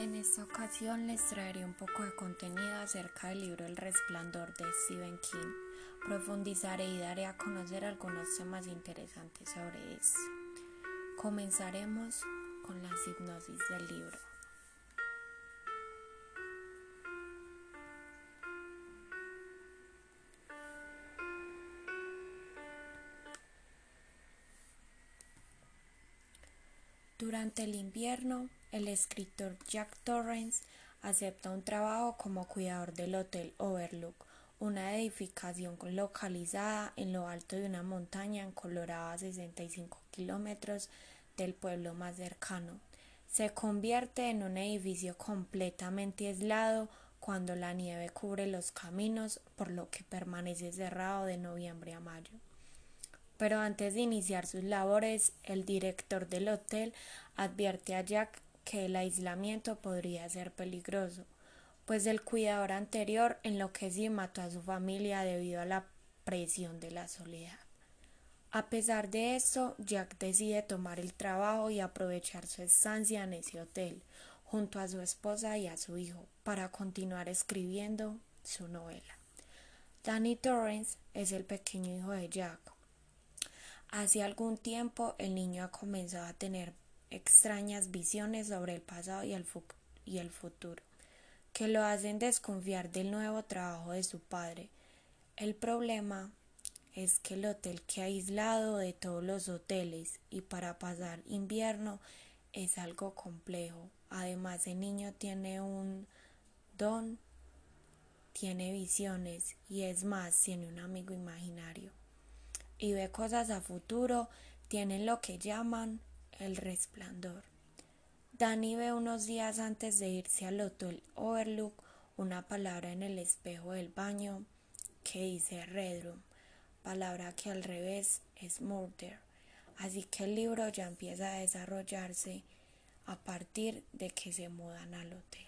En esta ocasión les traeré un poco de contenido acerca del libro El Resplandor de Stephen King. Profundizaré y daré a conocer algunos temas interesantes sobre esto. Comenzaremos con las hipnosis del libro. Durante el invierno, el escritor Jack Torrance acepta un trabajo como cuidador del Hotel Overlook, una edificación localizada en lo alto de una montaña en Colorado a 65 kilómetros del pueblo más cercano. Se convierte en un edificio completamente aislado cuando la nieve cubre los caminos, por lo que permanece cerrado de noviembre a mayo. Pero antes de iniciar sus labores, el director del hotel advierte a Jack que el aislamiento podría ser peligroso, pues el cuidador anterior enloqueció y mató a su familia debido a la presión de la soledad. A pesar de eso, Jack decide tomar el trabajo y aprovechar su estancia en ese hotel, junto a su esposa y a su hijo, para continuar escribiendo su novela. Danny Torrance es el pequeño hijo de Jack, Hace algún tiempo el niño ha comenzado a tener extrañas visiones sobre el pasado y el, y el futuro, que lo hacen desconfiar del nuevo trabajo de su padre. El problema es que el hotel queda aislado de todos los hoteles y para pasar invierno es algo complejo. Además el niño tiene un don, tiene visiones y es más, tiene un amigo imaginario y ve cosas a futuro, tienen lo que llaman el resplandor. Danny ve unos días antes de irse al hotel Overlook una palabra en el espejo del baño que dice Redrum, palabra que al revés es murder. Así que el libro ya empieza a desarrollarse a partir de que se mudan al hotel.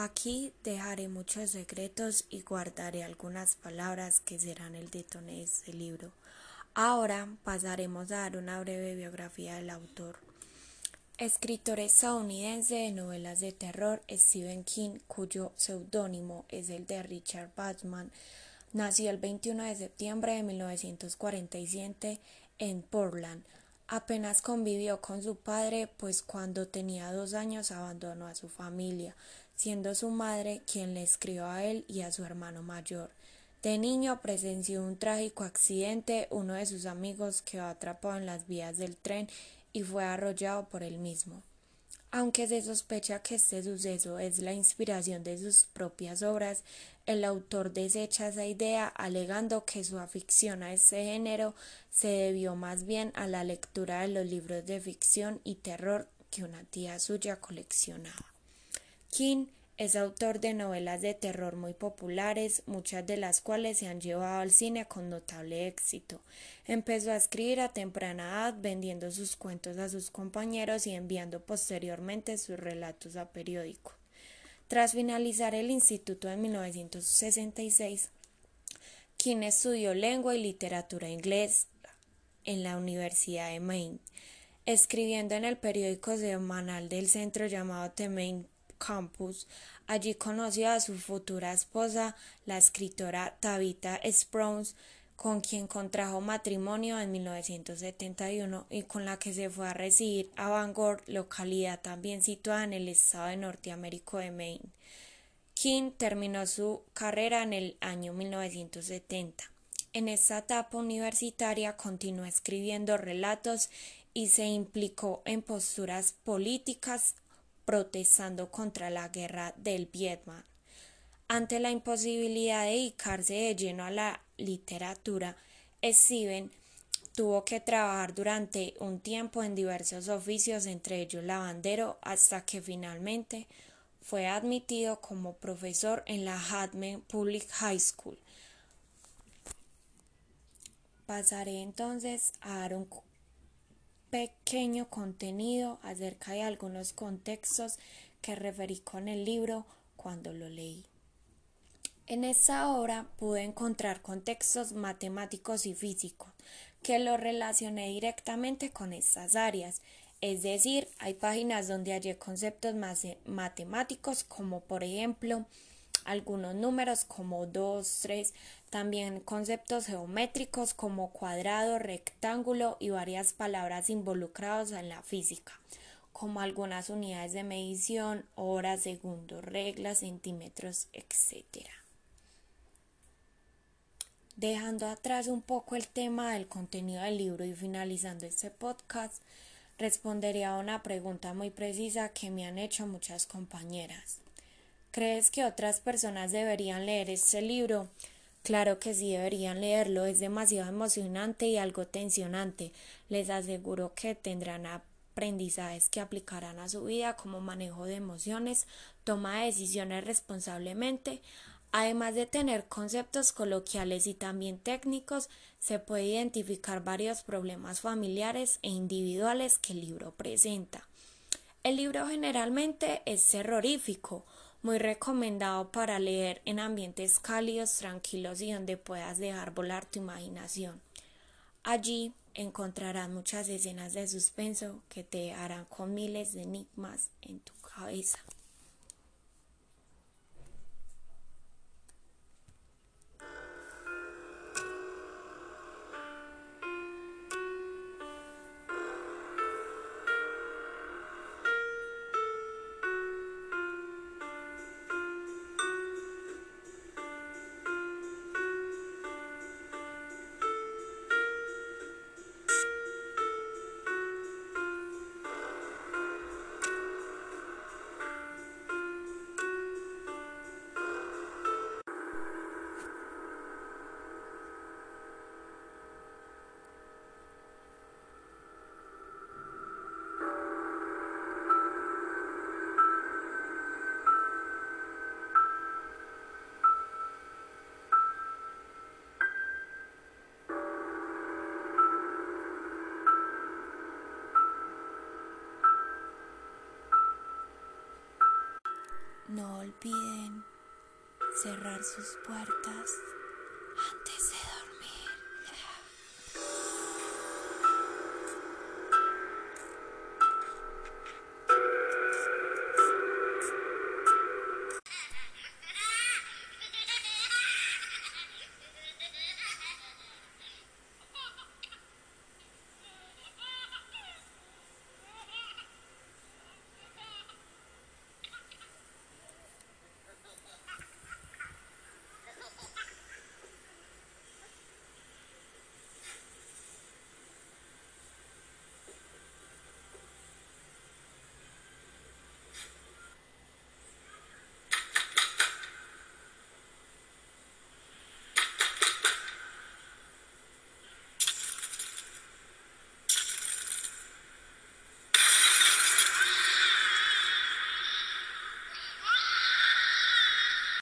Aquí dejaré muchos secretos y guardaré algunas palabras que serán el detone de este libro. Ahora pasaremos a dar una breve biografía del autor. Escritor estadounidense de novelas de terror, Stephen King, cuyo seudónimo es el de Richard Batman, nació el 21 de septiembre de 1947 en Portland. Apenas convivió con su padre, pues cuando tenía dos años abandonó a su familia siendo su madre quien le escribió a él y a su hermano mayor. De niño presenció un trágico accidente, uno de sus amigos quedó atrapado en las vías del tren y fue arrollado por él mismo. Aunque se sospecha que este suceso es la inspiración de sus propias obras, el autor desecha esa idea alegando que su afición a ese género se debió más bien a la lectura de los libros de ficción y terror que una tía suya coleccionaba. King es autor de novelas de terror muy populares, muchas de las cuales se han llevado al cine con notable éxito. Empezó a escribir a temprana edad vendiendo sus cuentos a sus compañeros y enviando posteriormente sus relatos a periódicos. Tras finalizar el instituto en 1966, King estudió lengua y literatura inglés en la Universidad de Maine, escribiendo en el periódico semanal del centro llamado The Maine Campus. Allí conoció a su futura esposa, la escritora Tabitha Sprowns, con quien contrajo matrimonio en 1971 y con la que se fue a residir a Bangor, localidad también situada en el estado de Norteamérica de Maine. King terminó su carrera en el año 1970. En esta etapa universitaria continuó escribiendo relatos y se implicó en posturas políticas protestando contra la guerra del Vietnam. Ante la imposibilidad de dedicarse de lleno a la literatura, Steven tuvo que trabajar durante un tiempo en diversos oficios, entre ellos lavandero, hasta que finalmente fue admitido como profesor en la Hatman Public High School. Pasaré entonces a dar un pequeño contenido acerca de algunos contextos que referí con el libro cuando lo leí. En esta obra pude encontrar contextos matemáticos y físicos que lo relacioné directamente con estas áreas. Es decir, hay páginas donde hallé conceptos matemáticos como por ejemplo algunos números como 2, 3, también conceptos geométricos como cuadrado, rectángulo y varias palabras involucradas en la física, como algunas unidades de medición, horas, segundos, reglas, centímetros, etc. Dejando atrás un poco el tema del contenido del libro y finalizando este podcast, respondería a una pregunta muy precisa que me han hecho muchas compañeras. ¿Crees que otras personas deberían leer este libro? Claro que sí deberían leerlo, es demasiado emocionante y algo tensionante. Les aseguro que tendrán aprendizajes que aplicarán a su vida como manejo de emociones, toma de decisiones responsablemente, Además de tener conceptos coloquiales y también técnicos, se puede identificar varios problemas familiares e individuales que el libro presenta. El libro generalmente es terrorífico, muy recomendado para leer en ambientes cálidos, tranquilos y donde puedas dejar volar tu imaginación. Allí encontrarás muchas escenas de suspenso que te harán con miles de enigmas en tu cabeza. No olviden cerrar sus puertas antes de